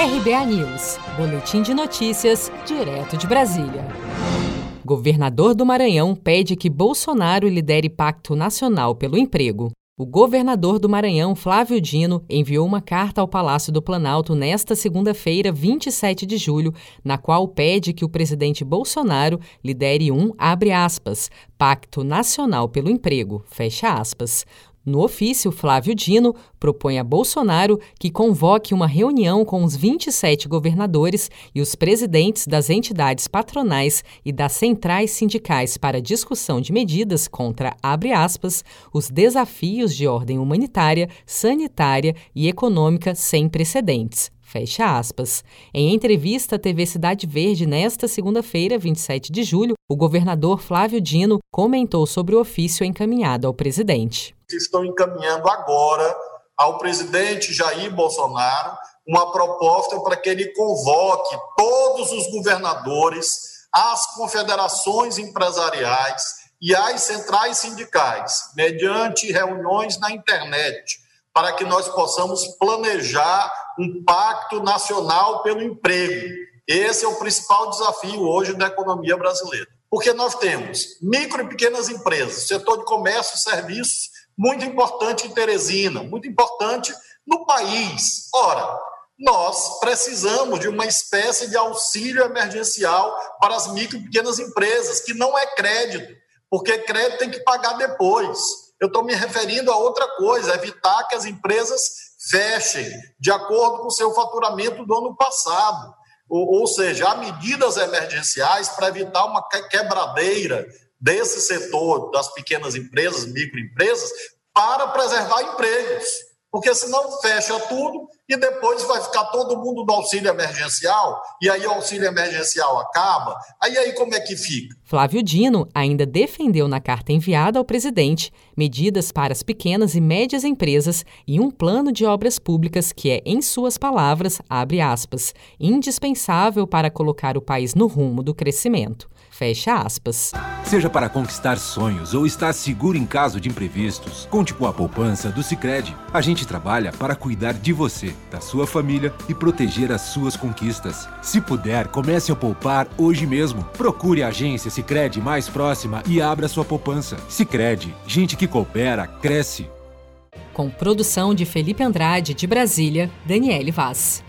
RBA News, Boletim de Notícias, direto de Brasília. Governador do Maranhão pede que Bolsonaro lidere Pacto Nacional pelo Emprego. O governador do Maranhão, Flávio Dino, enviou uma carta ao Palácio do Planalto nesta segunda-feira, 27 de julho, na qual pede que o presidente Bolsonaro lidere um, abre aspas, Pacto Nacional pelo Emprego, fecha aspas. No ofício, Flávio Dino propõe a Bolsonaro que convoque uma reunião com os 27 governadores e os presidentes das entidades patronais e das centrais sindicais para discussão de medidas contra, aspas, os desafios de ordem humanitária, sanitária e econômica sem precedentes. Fecha aspas. Em entrevista à TV Cidade Verde nesta segunda-feira, 27 de julho, o governador Flávio Dino comentou sobre o ofício encaminhado ao presidente. Estão encaminhando agora ao presidente Jair Bolsonaro uma proposta para que ele convoque todos os governadores, as confederações empresariais e as centrais sindicais, mediante reuniões na internet, para que nós possamos planejar um pacto nacional pelo emprego. Esse é o principal desafio hoje da economia brasileira. Porque nós temos micro e pequenas empresas, setor de comércio e serviços, muito importante em Teresina, muito importante no país. Ora, nós precisamos de uma espécie de auxílio emergencial para as micro e pequenas empresas, que não é crédito, porque crédito tem que pagar depois. Eu estou me referindo a outra coisa, evitar que as empresas fechem de acordo com o seu faturamento do ano passado. Ou, ou seja, há medidas emergenciais para evitar uma quebradeira desse setor das pequenas empresas, microempresas, para preservar empregos. Porque senão fecha tudo e depois vai ficar todo mundo no auxílio emergencial, e aí o auxílio emergencial acaba. Aí aí como é que fica? Flávio Dino ainda defendeu na carta enviada ao presidente medidas para as pequenas e médias empresas e um plano de obras públicas que é, em suas palavras, abre aspas, indispensável para colocar o país no rumo do crescimento. Fecha aspas. Seja para conquistar sonhos ou estar seguro em caso de imprevistos, conte com a poupança do Sicredi. A gente trabalha para cuidar de você, da sua família e proteger as suas conquistas. Se puder, comece a poupar hoje mesmo. Procure a agência Sicredi mais próxima e abra sua poupança. Sicredi, gente que coopera cresce. Com produção de Felipe Andrade de Brasília, Daniele Vaz.